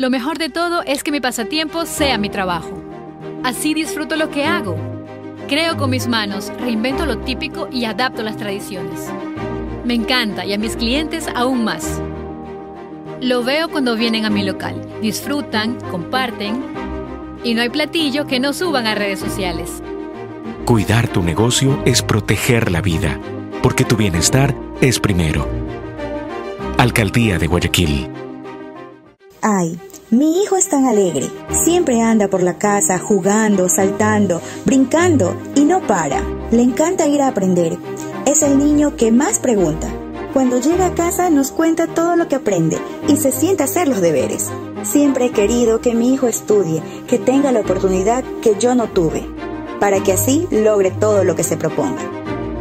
Lo mejor de todo es que mi pasatiempo sea mi trabajo. Así disfruto lo que hago. Creo con mis manos, reinvento lo típico y adapto las tradiciones. Me encanta y a mis clientes aún más. Lo veo cuando vienen a mi local. Disfrutan, comparten y no hay platillo que no suban a redes sociales. Cuidar tu negocio es proteger la vida, porque tu bienestar es primero. Alcaldía de Guayaquil. Ay, mi hijo es tan alegre. Siempre anda por la casa jugando, saltando, brincando y no para. Le encanta ir a aprender. Es el niño que más pregunta. Cuando llega a casa nos cuenta todo lo que aprende y se siente a hacer los deberes. Siempre he querido que mi hijo estudie, que tenga la oportunidad que yo no tuve, para que así logre todo lo que se proponga.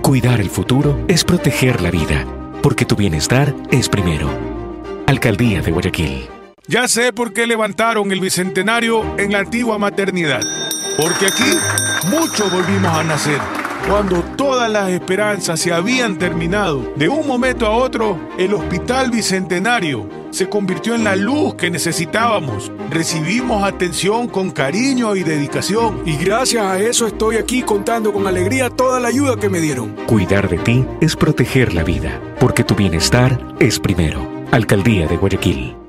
Cuidar el futuro es proteger la vida, porque tu bienestar es primero. Alcaldía de Guayaquil. Ya sé por qué levantaron el bicentenario en la antigua maternidad. Porque aquí muchos volvimos a nacer. Cuando todas las esperanzas se habían terminado, de un momento a otro, el Hospital Bicentenario se convirtió en la luz que necesitábamos. Recibimos atención con cariño y dedicación. Y gracias a eso estoy aquí contando con alegría toda la ayuda que me dieron. Cuidar de ti es proteger la vida, porque tu bienestar es primero. Alcaldía de Guayaquil.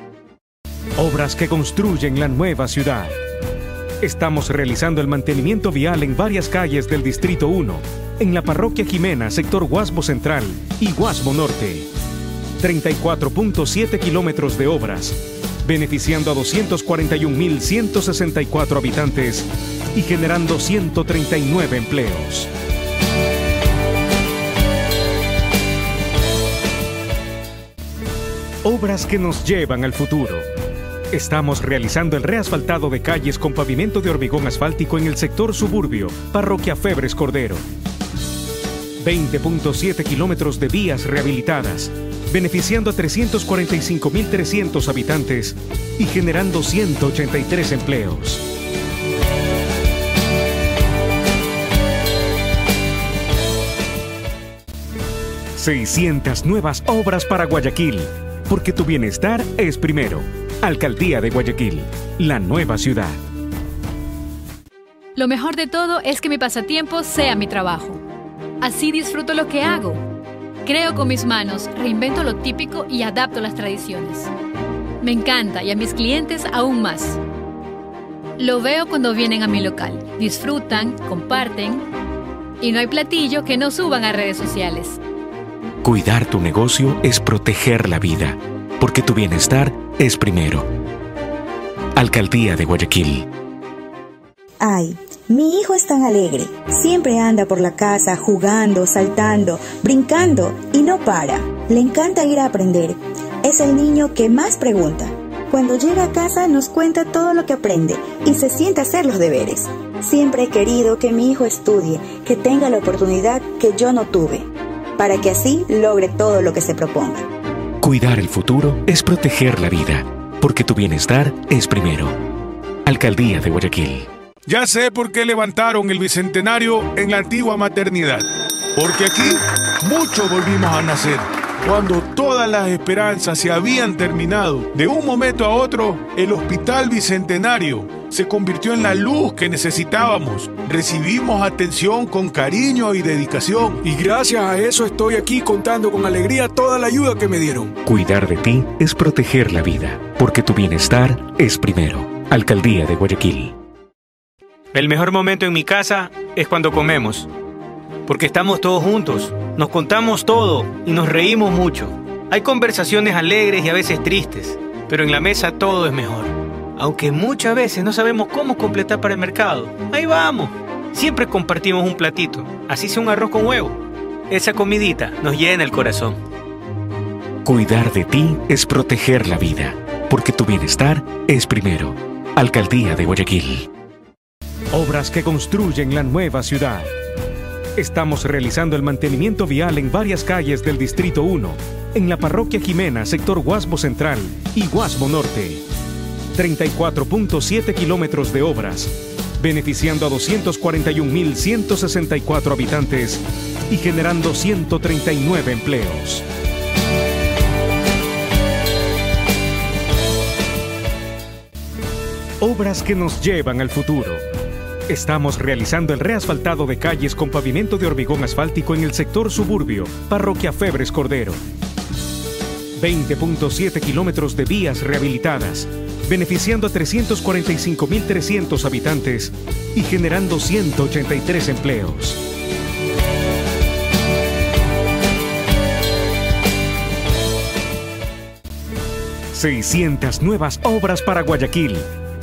Obras que construyen la nueva ciudad. Estamos realizando el mantenimiento vial en varias calles del Distrito 1, en la Parroquia Jimena, sector Guasmo Central y Guasmo Norte. 34.7 kilómetros de obras, beneficiando a 241.164 habitantes y generando 139 empleos. Obras que nos llevan al futuro. Estamos realizando el reasfaltado de calles con pavimento de hormigón asfáltico en el sector suburbio, Parroquia Febres Cordero. 20.7 kilómetros de vías rehabilitadas, beneficiando a 345.300 habitantes y generando 183 empleos. ...600 nuevas obras para Guayaquil... ...porque tu bienestar es primero... Alcaldía de Guayaquil, la nueva ciudad. Lo mejor de todo es que mi pasatiempo sea mi trabajo. Así disfruto lo que hago. Creo con mis manos, reinvento lo típico y adapto las tradiciones. Me encanta y a mis clientes aún más. Lo veo cuando vienen a mi local. Disfrutan, comparten y no hay platillo que no suban a redes sociales. Cuidar tu negocio es proteger la vida, porque tu bienestar es primero. Alcaldía de Guayaquil. Ay, mi hijo es tan alegre. Siempre anda por la casa jugando, saltando, brincando y no para. Le encanta ir a aprender. Es el niño que más pregunta. Cuando llega a casa nos cuenta todo lo que aprende y se siente a hacer los deberes. Siempre he querido que mi hijo estudie, que tenga la oportunidad que yo no tuve, para que así logre todo lo que se proponga. Cuidar el futuro es proteger la vida, porque tu bienestar es primero. Alcaldía de Guayaquil. Ya sé por qué levantaron el bicentenario en la antigua maternidad. Porque aquí muchos volvimos a nacer. Cuando todas las esperanzas se habían terminado, de un momento a otro, el Hospital Bicentenario se convirtió en la luz que necesitábamos. Recibimos atención con cariño y dedicación. Y gracias a eso estoy aquí contando con alegría toda la ayuda que me dieron. Cuidar de ti es proteger la vida, porque tu bienestar es primero. Alcaldía de Guayaquil. El mejor momento en mi casa es cuando comemos, porque estamos todos juntos, nos contamos todo y nos reímos mucho. Hay conversaciones alegres y a veces tristes, pero en la mesa todo es mejor. Aunque muchas veces no sabemos cómo completar para el mercado, ahí vamos. Siempre compartimos un platito, así sea un arroz con huevo. Esa comidita nos llena el corazón. Cuidar de ti es proteger la vida, porque tu bienestar es primero. Alcaldía de Guayaquil. Obras que construyen la nueva ciudad. Estamos realizando el mantenimiento vial en varias calles del Distrito 1, en la Parroquia Jimena, sector Guasmo Central y Guasmo Norte. 34.7 kilómetros de obras, beneficiando a 241.164 habitantes y generando 139 empleos. Obras que nos llevan al futuro. Estamos realizando el reasfaltado de calles con pavimento de hormigón asfáltico en el sector suburbio, Parroquia Febres Cordero. 20.7 kilómetros de vías rehabilitadas, beneficiando a 345.300 habitantes y generando 183 empleos. ...600 nuevas obras para Guayaquil...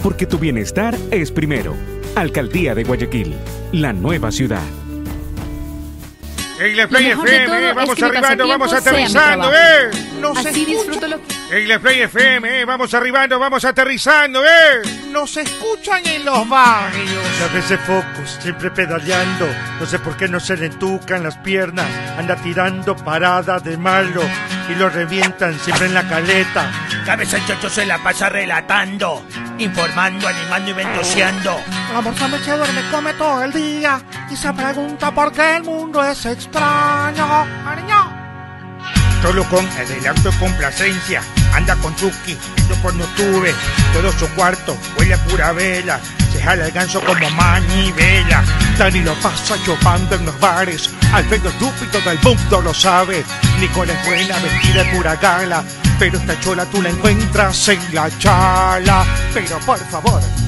...porque tu bienestar es primero... Alcaldía de Guayaquil, la nueva ciudad. Play todo FM, es vamos arribando, vamos aterrizando. ¿eh? No se Así disfruto lo que... Play FM, eh, vamos arribando, vamos aterrizando, ¿eh? Nos escuchan en los barrios. A veces focos, siempre pedaleando. No sé por qué no se le entucan las piernas. Anda tirando parada de malo y lo revientan siempre en la caleta. Cabeza chocho se la pasa relatando, informando, animando y ventoseando. La morsa me duerme, come todo el día y se pregunta por qué el mundo es extraño. Ariño. Solo con adelanto y complacencia, anda con Chucky, yo por no tuve, todo su cuarto huele a pura vela, se jala el ganso como manivela. Dani lo pasa chupando en los bares. Al menos estúpido del mundo lo sabe. Nicole es buena, vestida de pura gala. Pero esta chola tú la encuentras en la chala. Pero por favor.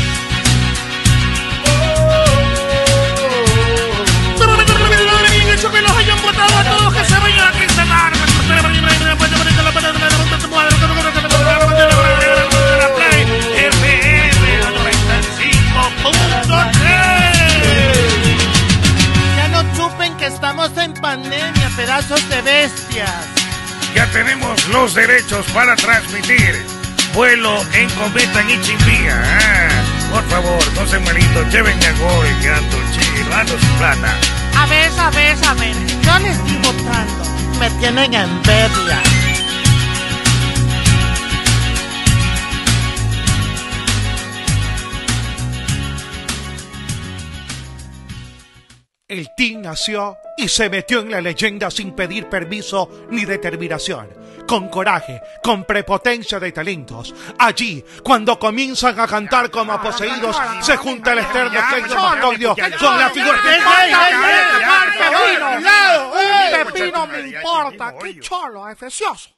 Los derechos para transmitir vuelo en cometa en Ichimbía. Ah, por favor, no se malito, llévenme a gol, que ando chido, ando sin plata. A ver, a ver, a ver, yo les estoy votando. Me tienen envidia. El team nació y se metió en la leyenda sin pedir permiso ni determinación. Con coraje, con prepotencia de talentos. Allí, cuando comienzan a cantar como poseídos, se junta el externo efecto mastoideo con la figura... Pepino me importa, qué cholo, efecioso.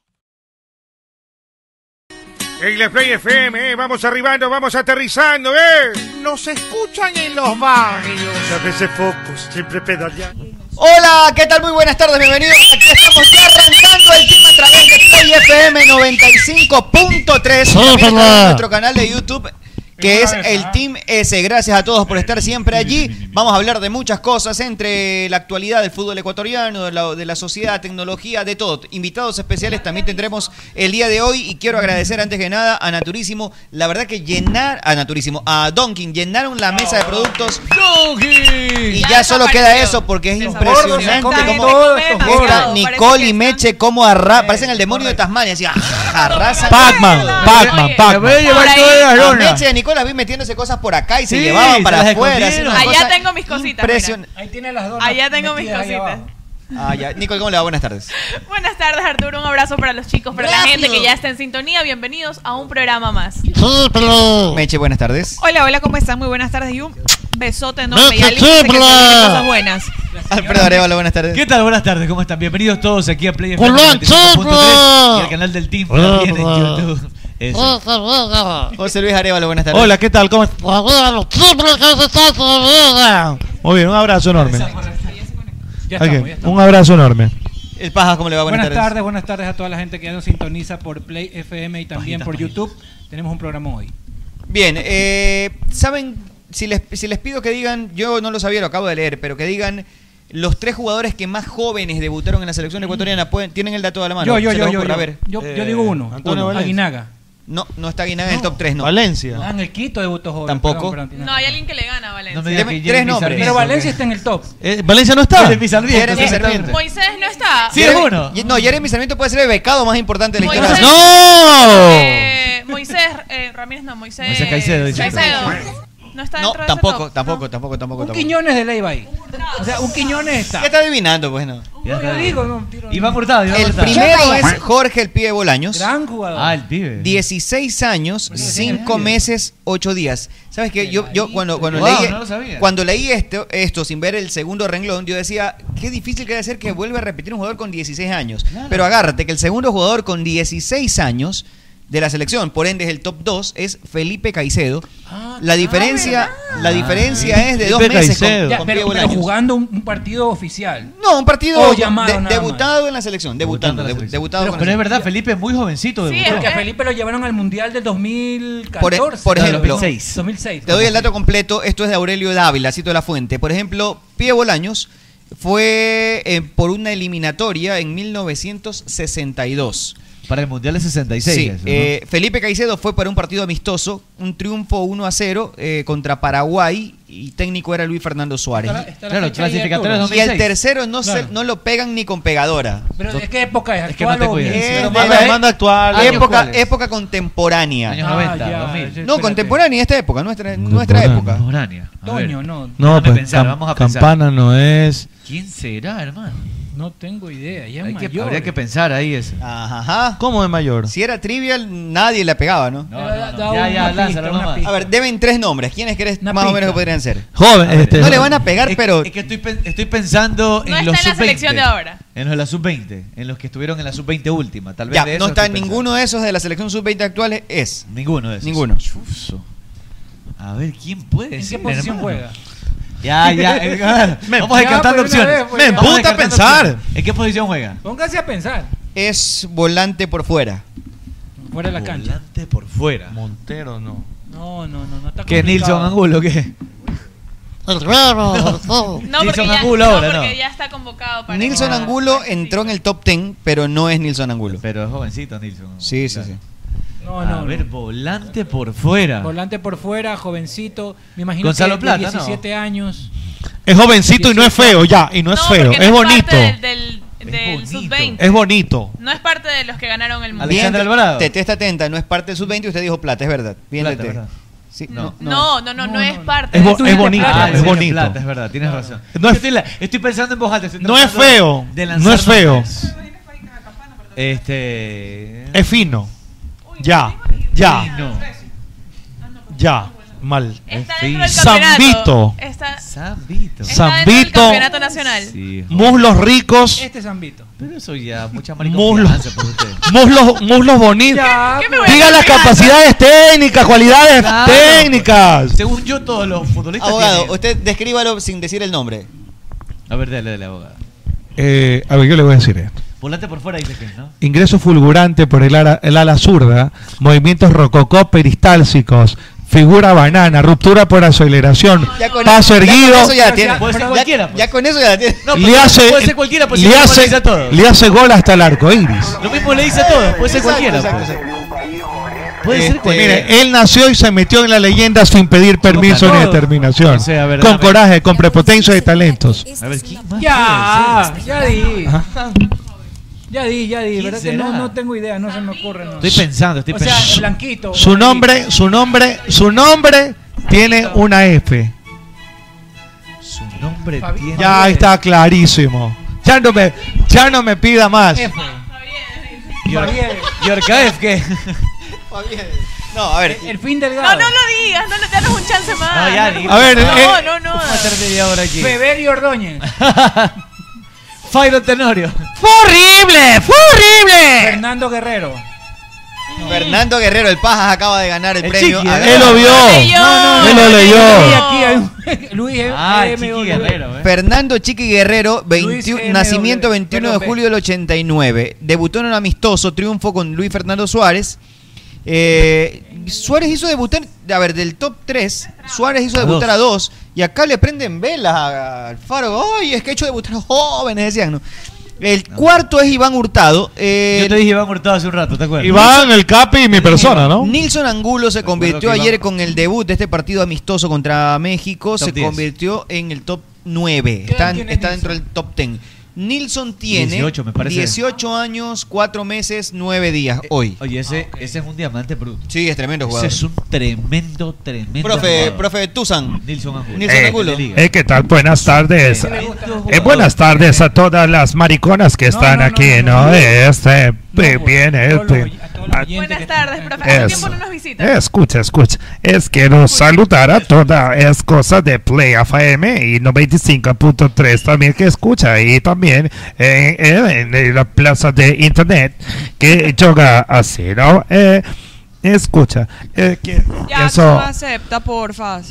En la Play FM, eh, vamos arribando, vamos aterrizando, ¿eh? Nos escuchan en los barrios. A veces focos, siempre pedaleando. Hola, ¿qué tal? Muy buenas tardes, bienvenidos. Aquí estamos ya arrancando el team a través de Play FM 95.3. También a través de nuestro canal de YouTube que es el Team S. Gracias a todos por estar siempre allí. Vamos a hablar de muchas cosas, entre la actualidad del fútbol ecuatoriano, de la, de la sociedad, tecnología, de todo. Invitados especiales también tendremos el día de hoy y quiero agradecer antes que nada a Naturísimo. La verdad que llenar, a Naturísimo, a Donkin, llenaron la mesa de productos. Y ya, solo queda eso porque es impresionante cómo esta Nicole y Meche como arra parecen el demonio de Tasmania, así arrasan. Pac-Man, Pac-Man, Pac-Man. A Meche y a Nicole las vi metiéndose cosas por acá y se Sí, llevaban se para las afuera. escondieron. Allá tengo mis cositas. impresion- Ahí tiene las donas. Allá tengo mis metidas ahí cositas. abajo. Ah, ya. Nicole, ¿cómo le va? Buenas tardes. Buenas tardes, Arturo. Un abrazo para los chicos, para la Rápido. gente que ya está en sintonía. Bienvenidos a un programa más. Meche, buenas tardes. Hola, hola, ¿cómo están? Muy buenas tardes y un besote enorme. Listo, sé que se Chibla. vienen cosas buenas. Alfredo Arevalo, buenas tardes. ¿Qué tal? Buenas tardes, ¿cómo están? Bienvenidos todos aquí a Play FM Hola, 95.3 y al canal del Team también en. YouTube. Eso. José Luis Arevalo, buenas tardes. Hola, ¿qué tal? ¿Cómo estás? Muy bien, un abrazo enorme. Ya estamos, ya estamos. Un abrazo enorme. El Paja, ¿cómo le va? Buenas, tardes. buenas tardes a toda la gente que ya nos sintoniza por Play FM y también por YouTube. Tenemos un programa hoy. Bien, eh, ¿saben? Si les, si les pido que digan, yo no lo sabía, lo acabo de leer, pero que digan los tres jugadores que más jóvenes debutaron en la selección ecuatoriana, ¿pueden, ¿tienen el dato a la mano? Yo, yo, yo, yo, yo. a ver. Yo- yo digo uno. Antonio Uno. Aguinaga. No, no está Aguinaga en el top 3, no. Valencia. Ah, en el Quito debutó joven. Tampoco. Perdón, perdón, No, hay alguien que le gana a Valencia. me que Tres nombres. Pero Valencia está en el top. Eh, ¿Valencia no está? Jeremy Sarmiento, Jeremy Sarmiento. Moisés no está. Jeremy- No, Jeremy Sarmiento puede ser el becado más importante de la historia. Eh, Moisés, eh, Ramírez no, Moisés. Moisés Caicedo, dice. No está No, dentro de ese tampoco, top. tampoco, tampoco, tampoco, Un tampoco. Quiñones de ley va ahí. O sea, un Quiñones está. Ya está adivinando, pues no. No, yo digo, no, tiro- Iván Hurtado, Iván El Hurtado. primero es Jorge el Pibe Bolaños. Gran jugador. Ah, el pibe. 16 años, 5 meses, 8 días. ¿Sabes qué? Yo, yo cuando, cuando Wow, leí, no lo sabía. cuando leí esto, esto sin ver el segundo renglón, yo decía, qué difícil que debe ser que vuelva a repetir un jugador con 16 años. Pero agárrate que el segundo jugador con 16 años de la selección, por ende es el top 2, es Felipe Caicedo. la diferencia, la diferencia es de dos meses con. Ya, con pero, jugando un, un partido oficial. No, un partido O de- llamado debutado en la selección, debutando, debu- debutado Pero, es verdad, Felipe es muy jovencito. Sí, debutó. porque a Felipe lo llevaron al Mundial del 2014. Por, e- por ejemplo, 2006. te doy el dato completo. Esto es de Aurelio Dávila, cito la fuente. Por ejemplo, Pie Bolaños fue eh, por una eliminatoria en 1962. Para el Mundial de 66. Sí, eso, ¿no? eh, Felipe Caicedo fue para un partido amistoso, un triunfo 1 a 0 eh, contra Paraguay y técnico era Luis Fernando Suárez. Está la- está la Claro, Arturo. Y el 2006. tercero no, se, Claro. no lo pegan ni con pegadora. Pero ¿de qué época es? Es que no ¿Actual bien? Es Pero manda, manda actual. ¿Años época, época contemporánea. Años Ah, 90, ya, 2000. No, espérate. contemporánea, esta época, nuestra, nuestra época. Contemporánea. Toño, no. No, pues pensar, cam- vamos a pensar. Campana no es. ¿Quién será, hermano? No tengo idea. Ya es Hay que, mayor. habría que pensar ahí eso. Ajá. ¿Cómo de mayor? Si era trivial, nadie le pegaba, ¿no? Ya, ya, lánzalo nomás. A ver, deben tres nombres. ¿Quiénes crees Una más o pista. menos que podrían ser? Joven, este. No le van a pegar, Es- pero Es que estoy, pen- estoy pensando No en está los en la sub-20. selección de ahora. En los de la sub-20. En los que estuvieron en la sub-20 última. Tal vez ya, de no esos está estoy ninguno de esos de la selección sub-20 actuales. Es. pensando. Ninguno de esos. Ninguno. Chuzo. A ver, ¿quién puede ¿En ser? qué posición hermano? juega? Ya, ya. eh, Me- Vamos ya, descartando pero una opciones. vez, pues, Me emputa a pensar. opciones. ¿En qué posición juega? Póngase a pensar. Es volante por fuera. Fuera de la cancha. Volante por fuera. Montero no. No, no, no. no está ¿Qué, Nilson. Angulo qué? No, porque, Nilson ya, Angulo no, ahora, porque no. ya está convocado para. Nilson Ah, Angulo entró en el top 10, pero no es Nilson Angulo. Pero es jovencito, Nilson. Sí, sí, Claro. sí. No, A no. ver, volante por fuera. Volante por fuera, jovencito. Me imagino Gonzalo que Plata, de ¿no? 17 años. Es jovencito y no es feo, ya. Y no es feo. Es no bonito. parte del, del, Es del bonito. sub-20. Es bonito. No es parte de los que ganaron el mundial. Bien, Alexander Alvarado. Tete está atenta, no es parte del sub-20 y usted dijo plata, es verdad. Bien, Plata. ¿verdad? Sí, No. No, no, no, no, No, es parte. Es, bo- es bonito. Ah, es bonito. Plata, es verdad, tienes razón. No es- estoy, la- estoy pensando en voz alta. No es feo. No es feo. Este. Es fino. Ya. Ya. Fino. Ya. Mal. Está Es dentro del campeonato. Zambito. Está, Zambito. está dentro del Zambito. campeonato nacional. Sí, Muslos ricos. Este es Zambito. pero eso ya, mucha por usted. Muslos, muslos bonitos. Ya, ¿Qué me voy a Diga las confiar? capacidades técnicas, cualidades Claro. técnicas. Según yo, todos los futbolistas. Abogado, tienen- usted descríbalo sin decir el nombre. A ver, dale, dale, abogado. Eh, a ver, yo le voy a decir esto. Volante por fuera dice que ¿no? Ingreso fulgurante por el ala, el ala zurda, movimientos rococó peristálsicos, figura banana, ruptura por aceleración, Ya con- paso ya con erguido, eso ya la tiene. Puede ser Ya- cualquiera, pues. Ya con eso ya la tiene. No, le hace, puede ser cualquiera, pues le, si hace, le dice a todos. le hace gol hasta el arco iris. Lo mismo le dice a todos, puede ser Exacto, cualquiera. exacto, pues. exacto. Puede ser Este, cualquiera. Mire, él nació y se metió en la leyenda sin pedir permiso ni determinación, O sea, ver, con coraje, con prepotencia de talentos. A ver, ¿quién más Ya, ser? ya di. Ya di, ya di. ¿Quién ¿Verdad que no, no tengo idea? No se me ocurre. No. Estoy pensando, estoy O sea, pensando. blanquito. Su nombre, su nombre, su nombre tiene una F. Su nombre Fabi- tiene. Ya está clarísimo. Ya no me, ya no me pida más. F. Yor- Fabián. Yorkaev, ¿qué? No, a ver. El fin del No, no lo digas, no, le- danos un chance más. No, ya, no, A ver, no, eh, no, no. Vamos a estar media hora aquí. Beber y Ordóñez. Fairo Tenorio. ¡Fue horrible! ¡Fue horrible! Fernando Guerrero. Fernando Guerrero, el Pajas, acaba de ganar el, El premio. Chiqui. ¿eh? Él lo vio. No, no, Él lo leyó. Aquí hay un- Luis Ah, M. Chiqui Guerrero, ¿eh? Fernando Chiqui Guerrero, 21 Luis M. nacimiento 21 de perdón, julio del 89. Debutó en un amistoso triunfo con Luis Fernando Suárez. Eh, Suárez hizo debutar, a ver, del top 3, Suárez hizo A debutar dos. a dos y acá le prenden velas al Faro. Ay, es que ha hecho debutar a jóvenes, decían, ¿no? El cuarto es Iván Hurtado. eh, Yo te dije Iván Hurtado hace un rato, ¿te acuerdas? Iván, el Capi y mi persona, ¿no? Nilson Angulo se convirtió ayer con el debut de este partido amistoso contra México. Top se 10. convirtió en el top 9. ¿Qué edad Está, está dentro del top 10. Nilson tiene 18, me parece. 18 años, 4 meses, 9 días hoy. Oye, ese, ese es un diamante bruto. Sí, es tremendo Ese jugador. es un tremendo, tremendo Profe, jugador. profe Tuzan. Nilson Angulo. Nilson Eh, Angulo. Eh, ¿Qué tal? Buenas tardes. Eh, buenas tardes a todas las mariconas que están aquí, ¿no? Este, eh, bien, este. Buenas tardes, profe. Hace Es- tiempo no nos visita. Escucha, escucha. Es quiero saludar a toda es cosa de Play FM y 95.3 también que escucha y también eh, eh, en la plaza de internet que yoga así, ¿no? Eh, escucha, eh, que Ya, eso no acepta, porfa.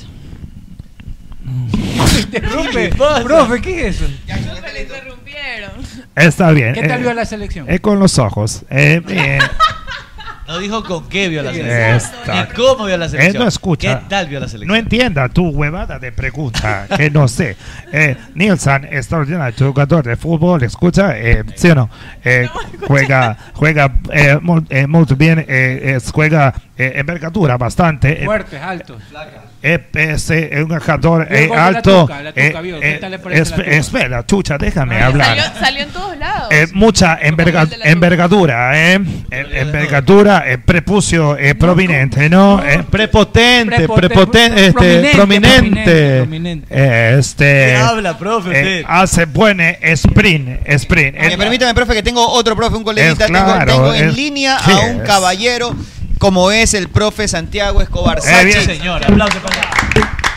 Interrumpe. Profe, ¿qué es eso? Le interrumpieron. está bien. ¿Qué tal eh, vio la selección? eh, con los ojos. Eh, eh, No dijo con qué vio la selección. Ni cómo vio la selección. no escucha. ¿Qué tal vio la selección? No entienda tu huevada de pregunta, que no sé. Eh, Nilsson, extraordinario jugador de fútbol, escucha, eh, ¿sí o no? Eh, juega juega eh, muy, eh, muy bien, eh, juega eh, envergadura bastante. Fuertes, altos. eh, es un el eh, alto. Tuca, la Tuca, eh, vio, ¿qué eh, espera, chucha, déjame Ah, hablar. Salió, salió en todos lados. Eh, mucha enverga- envergadura, ¿eh? Eh, envergadura, eh, prepucio eh, prominente, ¿no? Eh, prepotente, Prepoten- prepotente, este, prominente, prominente. prominente, prominente. Eh, este, ¿Qué habla, profe, eh, usted? hace buen eh, sprint, sprint. Eh, Eh, permítame, profe, que tengo otro profe, un coleguita. Tengo- en línea sí, a un es. caballero como es el profe Santiago Escobar. Eh, Sachi. bien. Señor, aplauso para allá.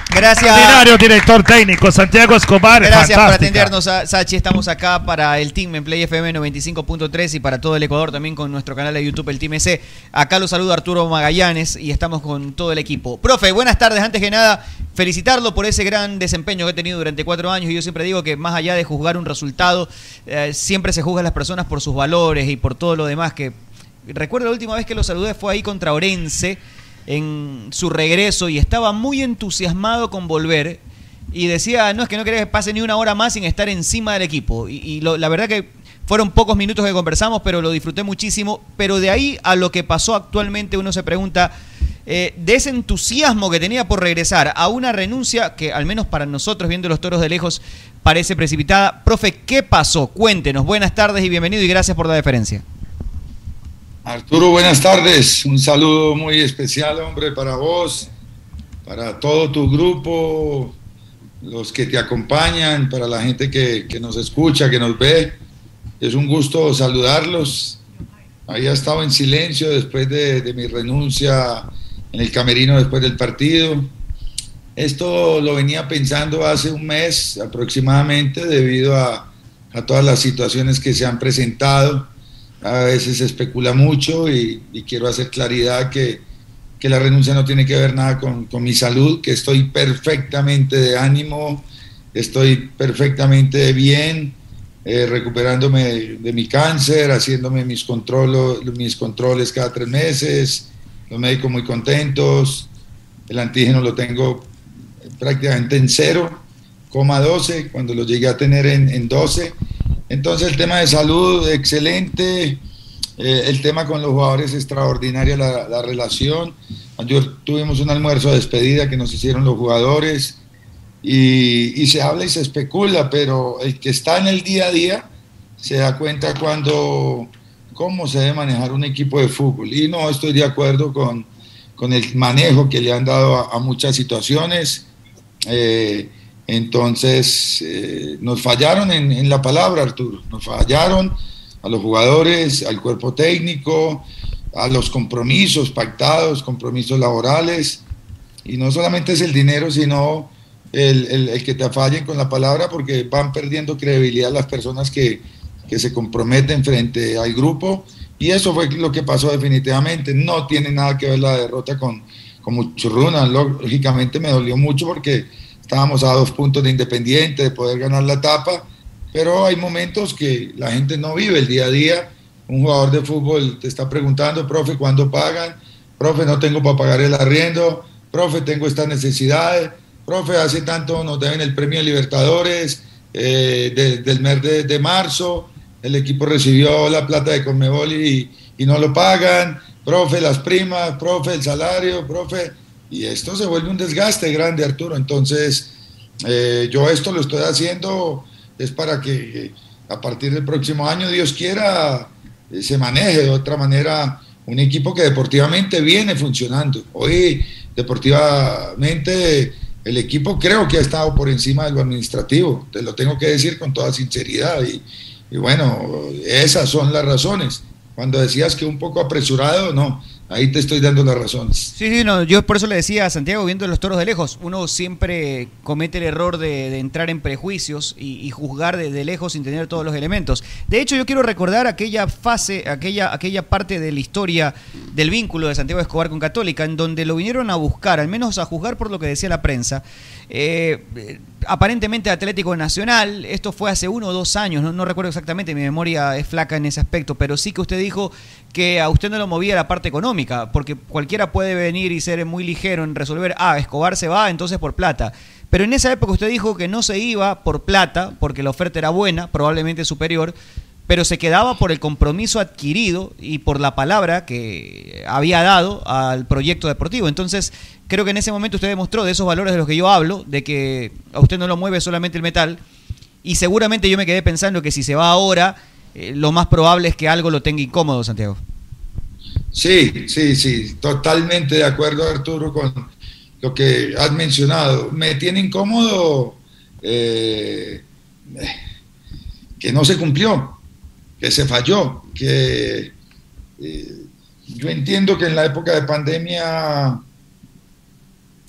Gracias. Extraordinario director técnico, Santiago Escobar. Gracias por atendernos, Sachi. Estamos acá para el Team en Play FM 95.3 y para todo el Ecuador también con nuestro canal de YouTube, el Team EC. Acá lo saluda Arturo Magallanes y estamos con todo el equipo. Profe, buenas tardes. Antes que nada, felicitarlo por ese gran desempeño que ha tenido durante cuatro años. Y yo siempre digo que más allá de juzgar un resultado, eh, siempre se juzga a las personas por sus valores y por todo lo demás que... Recuerdo la última vez que lo saludé fue ahí contra Orense en su regreso y estaba muy entusiasmado con volver y decía, no, es que no quería que pase ni una hora más sin estar encima del equipo. Y, la verdad que fueron pocos minutos que conversamos, pero lo disfruté muchísimo. Pero de ahí a lo que pasó actualmente, uno se pregunta, eh, de ese entusiasmo que tenía por regresar a una renuncia que, al menos para nosotros, viendo los toros de lejos, parece precipitada. Profe, ¿qué pasó? Cuéntenos. Buenas tardes y bienvenido y gracias por la deferencia. Arturo, buenas tardes. Un saludo muy especial, hombre, para vos, para todo tu grupo, los que te acompañan, para la gente que, que nos escucha, que nos ve. Es un gusto saludarlos. Había estado en silencio después de, de mi renuncia en el camerino después del partido. Esto lo venía pensando hace un mes aproximadamente debido a, a todas las situaciones que se han presentado a veces se especula mucho y, y quiero hacer claridad que, que la renuncia no tiene que ver nada con, con mi salud, que estoy perfectamente de ánimo, estoy perfectamente bien, eh, recuperándome de, de mi cáncer, haciéndome mis, controlo- mis controles cada tres meses, los médicos muy contentos, el antígeno lo tengo prácticamente en cero, coma 12, cuando lo llegué a tener en, en 12. Entonces el tema de salud, excelente. Eh, el tema con los jugadores, extraordinaria la, la relación. Ayer tuvimos un almuerzo de despedida que nos hicieron los jugadores y, se habla y se especula, pero el que está en el día a día se da cuenta cuando cómo se debe manejar un equipo de fútbol. Y no estoy de acuerdo con, con el manejo que le han dado a, a muchas situaciones. Eh, entonces, eh, nos fallaron en, la palabra, Arturo. Nos fallaron a los jugadores, al cuerpo técnico, a los compromisos pactados, compromisos laborales. Y no solamente es el dinero, sino el, que te fallen con la palabra, porque van perdiendo credibilidad las personas que, que se comprometen frente al grupo Y eso fue lo que pasó definitivamente. No tiene nada que ver la derrota con, con Muchurruna. Lógicamente me dolió mucho porque estábamos a dos puntos de Independiente, de poder ganar la etapa, pero hay momentos que la gente no vive el día a día. Un jugador de fútbol te está preguntando, profe, ¿cuándo pagan? Profe, no tengo para pagar el arriendo. Profe, tengo estas necesidades. Profe, hace tanto nos deben el premio de Libertadores eh, del mes de, marzo. El equipo recibió la plata de Conmebol y, y no lo pagan. Profe, las primas. Profe, el salario. Profe. Y esto se vuelve un desgaste grande, Arturo. Entonces, eh, yo esto lo estoy haciendo es para que a partir del próximo año, Dios quiera, eh, se maneje de otra manera un equipo que deportivamente viene funcionando. Hoy, deportivamente, el equipo creo que ha estado por encima de lo administrativo, te lo tengo que decir con toda sinceridad. Y, y bueno, esas son las razones. Cuando decías que un poco apresurado, no, Ahí te estoy dando las razones. Sí, sí, no, yo por eso le decía a Santiago, viendo los toros de lejos, uno siempre comete el error de, entrar en prejuicios y, juzgar desde lejos sin tener todos los elementos. De hecho, yo quiero recordar aquella fase, aquella, aquella parte de la historia del vínculo de Santiago Escobar con Católica, en donde lo vinieron a buscar, al menos a juzgar por lo que decía la prensa. Eh, aparentemente Atlético Nacional, esto fue hace uno o dos años, no, no, recuerdo exactamente, mi memoria es flaca en ese aspecto, pero sí que usted dijo que a usted no lo movía la parte económica, porque cualquiera puede venir y ser muy ligero en resolver, ah, Escobar se va, entonces por plata. Pero en esa época usted dijo que no se iba por plata, porque la oferta era buena, probablemente superior, pero se quedaba por el compromiso adquirido y por la palabra que había dado al proyecto deportivo. Entonces, creo que en ese momento usted demostró de esos valores de los que yo hablo, de que a usted no lo mueve solamente el metal, y seguramente yo me quedé pensando que si se va ahora, eh, lo más probable es que algo lo tenga incómodo, Santiago. Sí, sí, sí, totalmente de acuerdo, Arturo, con lo que has mencionado. Me tiene incómodo eh, que no se cumplió que se falló, que eh, yo entiendo que en la época de pandemia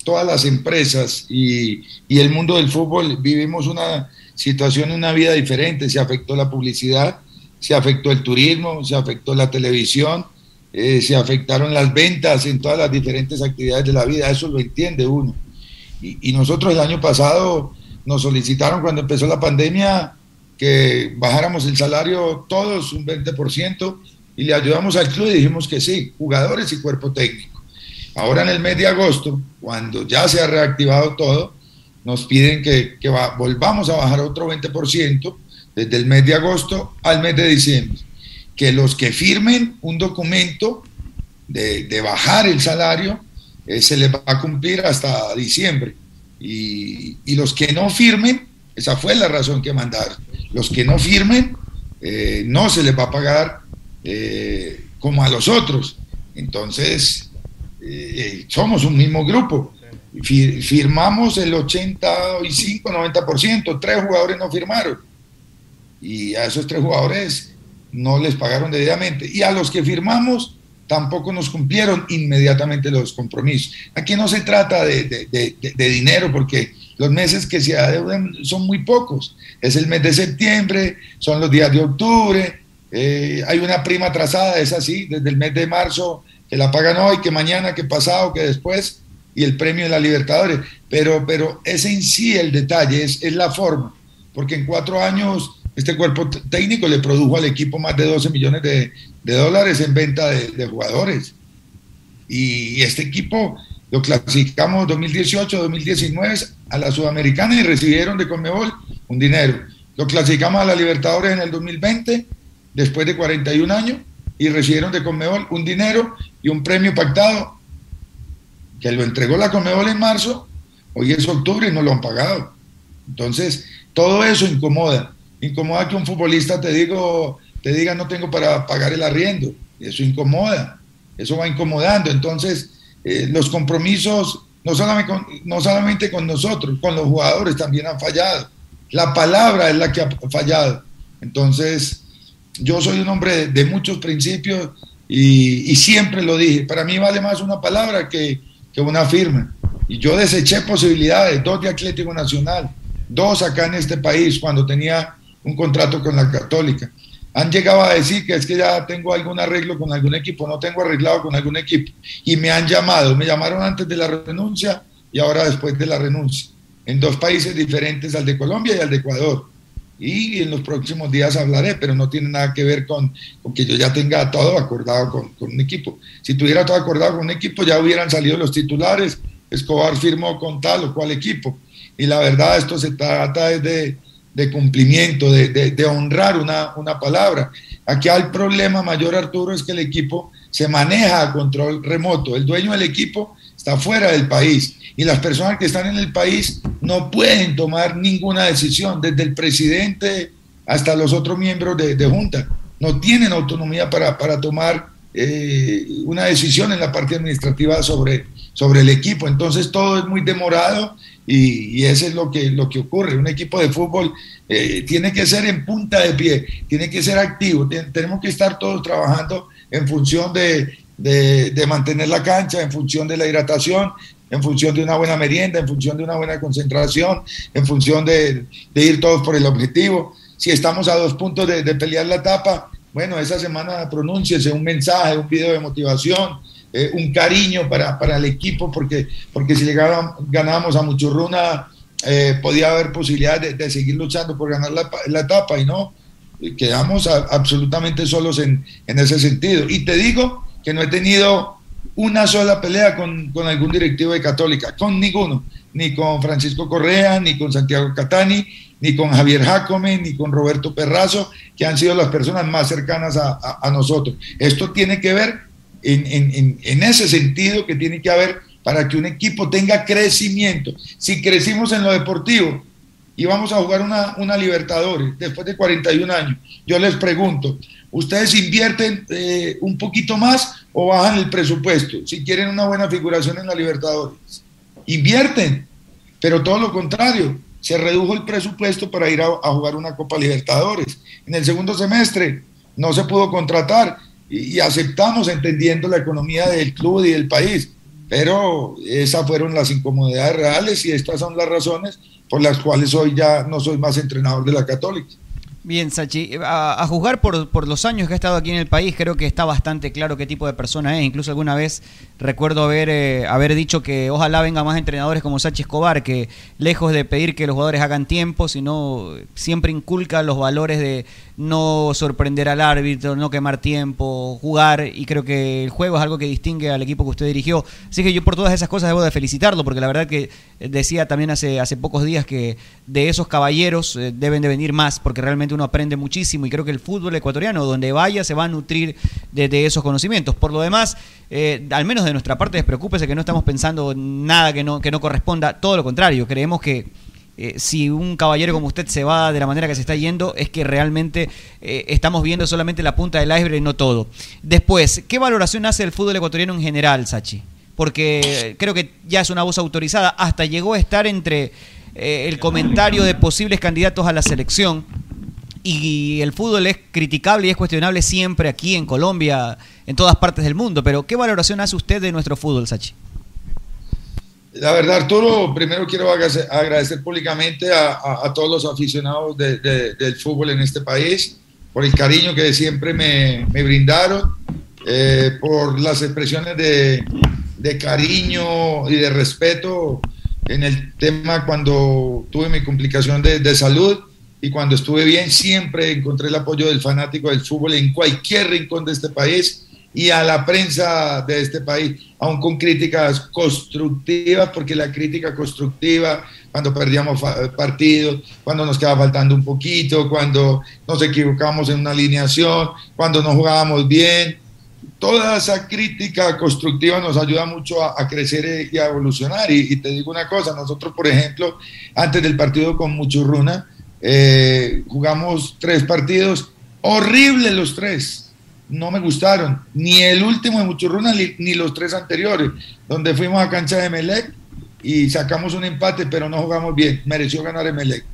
todas las empresas y, el mundo del fútbol vivimos una situación, una vida diferente, se afectó la publicidad, se afectó el turismo, se afectó la televisión, eh, se afectaron las ventas en todas las diferentes actividades de la vida, eso lo entiende uno. Y, y nosotros el año pasado nos solicitaron cuando empezó la pandemia que bajáramos el salario todos un 20% y le ayudamos al club y dijimos que sí, jugadores y cuerpo técnico. Ahora en el mes de agosto, cuando ya se ha reactivado todo, nos piden que, volvamos a bajar otro 20% desde el mes de agosto al mes de diciembre. Que los que firmen un documento de, bajar el salario eh, se les va a cumplir hasta diciembre. Y, y los que no firmen, esa fue la razón que mandaron los que no firmen, eh, no se les va a pagar eh, como a los otros. Entonces, eh, somos un mismo grupo. firmamos el 85, 90%, tres jugadores no firmaron. Y a esos tres jugadores no les pagaron debidamente. Y a los que firmamos tampoco nos cumplieron inmediatamente los compromisos. Aquí no se trata de, de dinero porque los meses que se adeudan son muy pocos. Es el mes de septiembre, son los días de octubre, eh, hay una prima atrasada, es así, desde el mes de marzo, que la pagan hoy, que mañana, que pasado, que después, y el premio de la Libertadores. Pero, pero es en sí el detalle, es, es la forma, porque en cuatro años este cuerpo técnico le produjo al equipo más de 12 millones de, dólares en venta de, de jugadores. Y este equipo lo clasificamos 2018, 2019 a la Sudamericana y recibieron de Conmebol un dinero. Lo clasificamos a la Libertadores en el 2020, después de 41 años, y recibieron de Conmebol un dinero y un premio pactado que lo entregó la Conmebol en marzo, hoy es octubre y no lo han pagado. Entonces, todo eso incomoda. Incomoda que un futbolista te, digo, te diga no tengo para pagar el arriendo. Eso incomoda. Eso va incomodando. Entonces, eh, los compromisos, no solamente, con, nosotros, con los jugadores también han fallado. La palabra es la que ha fallado. Entonces, yo soy un hombre de, muchos principios y, siempre lo dije, para mí vale más una palabra que, que una firma. Y yo deseché posibilidades, dos de Atlético Nacional, dos acá en este país cuando tenía un contrato con la Católica. Han llegado a decir que es que ya tengo algún arreglo con algún equipo, no tengo arreglado con algún equipo. Y me han llamado, me llamaron antes de la renuncia y ahora después de la renuncia, en dos países diferentes, al de Colombia y al de Ecuador. Y en los próximos días hablaré, pero no tiene nada que ver con, con que yo ya tenga todo acordado con, con un equipo. Si tuviera todo acordado con un equipo, ya hubieran salido los titulares, Escobar firmó con tal o cual equipo. Y la verdad, esto se trata de, de cumplimiento, de, de, de honrar una, una, palabra. Aquí el problema mayor, Arturo, es que el equipo se maneja a control remoto. El dueño del equipo está fuera del país y las personas que están en el país no pueden tomar ninguna decisión, desde el presidente hasta los otros miembros de, de junta. No tienen autonomía para, para tomar eh, una decisión en la parte administrativa sobre, sobre el equipo. Entonces todo es muy demorado y, y eso es lo que, lo que ocurre. Un equipo de fútbol eh, tiene que ser en punta de pie, tiene que ser activo, tenemos que estar todos trabajando en función de, de, de, mantener la cancha, en función de la hidratación, en función de una buena merienda, en función de una buena concentración, en función de, de ir todos por el objetivo. Si estamos a dos puntos de, de pelear la etapa, bueno, esa semana pronúnciese un mensaje, un video de motivación, eh, un cariño para, para, el equipo, porque, porque si llegábamos, ganábamos a Muchurruna, eh, podía haber posibilidad de, seguir luchando por ganar la, la etapa y no, quedamos absolutamente solos en, en, ese sentido. Y te digo que no he tenido una sola pelea con, con, algún directivo de Católica, con ninguno, ni con Francisco Correa, ni con Santiago Catani, ni con Javier Jacome, ni con Roberto Perrazo, que han sido las personas más cercanas a, a, nosotros. Esto tiene que ver en, en, en, ese sentido que tiene que haber para que un equipo tenga crecimiento. Si crecimos en lo deportivo y vamos a jugar una, una Libertadores después de 41 años, yo les pregunto, ¿ustedes invierten eh, un poquito más o bajan el presupuesto? Si quieren una buena figuración en la Libertadores, invierten, pero todo lo contrario, se redujo el presupuesto para ir a, jugar una Copa Libertadores. En el segundo semestre no se pudo contratar y, aceptamos entendiendo la economía del club y del país, pero esas fueron las incomodidades reales y estas son las razones por las cuales hoy ya no soy más entrenador de la Católica. Bien, Sachi, a, a juzgar por, por, los años que ha estado aquí en el país, creo que está bastante claro qué tipo de persona es. Incluso alguna vez recuerdo haber, eh, haber dicho que ojalá vengan más entrenadores como Sachi Escobar, que lejos de pedir que los jugadores hagan tiempo, sino siempre inculca los valores de no sorprender al árbitro, no quemar tiempo, jugar, y creo que el juego es algo que distingue al equipo que usted dirigió. Así que yo por todas esas cosas debo de felicitarlo, porque la verdad que decía también hace, hace pocos días que de esos caballeros eh, deben de venir más, porque realmente uno aprende muchísimo, y creo que el fútbol ecuatoriano, donde vaya, se va a nutrir de, de esos conocimientos. Por lo demás, eh, al menos de nuestra parte, despreocúpese que no estamos pensando nada que no, que no corresponda, todo lo contrario, creemos que eh, si un caballero como usted se va de la manera que se está yendo, es que realmente eh, estamos viendo solamente la punta del iceberg y no todo. Después, ¿qué valoración hace el fútbol ecuatoriano en general, Sachi? Porque creo que ya es una voz autorizada, hasta llegó a estar entre eh, el comentario de posibles candidatos a la selección. Y el fútbol es criticable y es cuestionable siempre aquí en Colombia, en todas partes del mundo. Pero, ¿qué valoración hace usted de nuestro fútbol, Sachi? La verdad, Arturo, primero quiero agradecer, públicamente a, a, a, todos los aficionados de, de, del fútbol en este país por el cariño que siempre me, me brindaron, eh, por las expresiones de, de, cariño y de respeto en el tema cuando tuve mi complicación de salud y cuando estuve bien siempre encontré el apoyo del fanático del fútbol en cualquier rincón de este país y a la prensa de este país, aún con críticas constructivas, porque la crítica constructiva, cuando perdíamos partidos, cuando nos quedaba faltando un poquito, cuando nos equivocamos en una alineación, cuando no jugábamos bien, toda esa crítica constructiva nos ayuda mucho a, crecer y a evolucionar. Y, y, te digo una cosa, nosotros, por ejemplo, antes del partido con Muchurruna, eh, jugamos tres partidos, horribles los tres no me gustaron, ni el último de Muchurruna ni, los tres anteriores, donde fuimos a cancha de Melec y sacamos un empate, pero no jugamos bien, mereció ganar Emelec.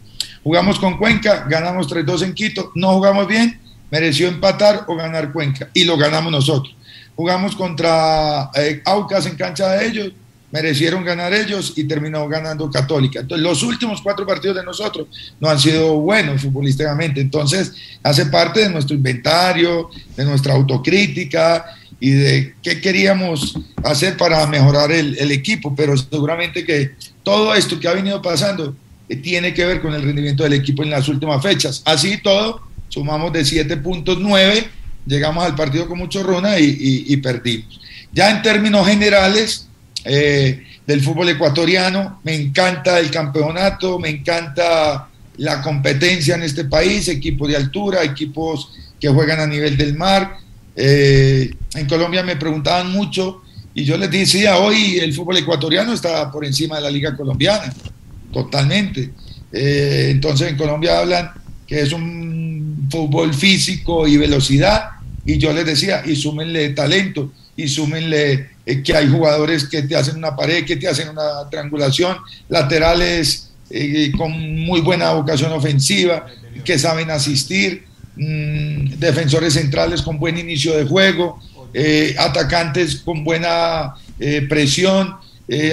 Jugamos con Cuenca, ganamos 3-2 en Quito, no jugamos bien, mereció empatar o ganar Cuenca y lo ganamos nosotros. Jugamos contra eh, Aucas en cancha de ellos, merecieron ganar ellos y terminó ganando Católica. Entonces, los últimos cuatro partidos de nosotros no han sido buenos futbolísticamente. Entonces, hace parte de nuestro inventario, de nuestra autocrítica y de qué queríamos hacer para mejorar el, equipo. Pero seguramente que todo esto que ha venido pasando eh, tiene que ver con el rendimiento del equipo en las últimas fechas. Así todo, sumamos de 7 puntos 9, llegamos al partido con mucho runa y perdimos. Ya en términos generales eh, del fútbol ecuatoriano, me encanta el campeonato, me encanta la competencia en este país, equipos de altura, equipos que juegan a nivel del mar. Eh, en Colombia me preguntaban mucho y yo les decía, hoy el fútbol ecuatoriano está por encima de la liga colombiana, totalmente. Eh, entonces en Colombia hablan que es un fútbol físico y velocidad y yo les decía, y súmenle talento, y súmenle eh, que hay jugadores que te hacen una pared, que te hacen una triangulación, laterales eh, con muy buena vocación ofensiva, que saben asistir, mm, defensores centrales con buen inicio de juego, eh, atacantes con buena presión,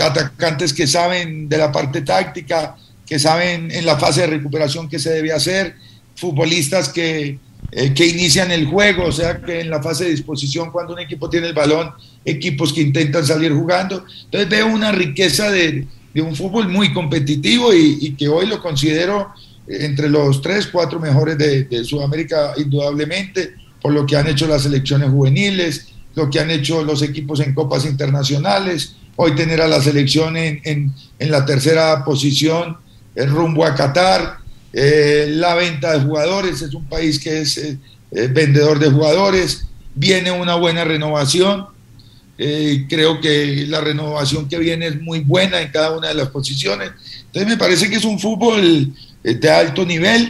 atacantes que saben de la parte táctica, que saben en la fase de recuperación que se debe hacer, futbolistas que, que inician el juego, o sea que en la fase de disposición cuando un equipo tiene el balón, equipos que intentan salir jugando. Entonces veo una riqueza de, de un fútbol muy competitivo y, que hoy lo considero eh, entre los tres, cuatro mejores de, Sudamérica indudablemente, por lo que han hecho las selecciones juveniles, lo que han hecho los equipos en copas internacionales, hoy tener a la selección en, en- en la tercera posición eh, rumbo a Qatar, eh, la venta de jugadores, es un país que es eh, eh, vendedor de jugadores, viene una buena renovación, eh, creo que la renovación que viene es muy buena en cada una de las posiciones, entonces me parece que es un fútbol eh, de alto nivel,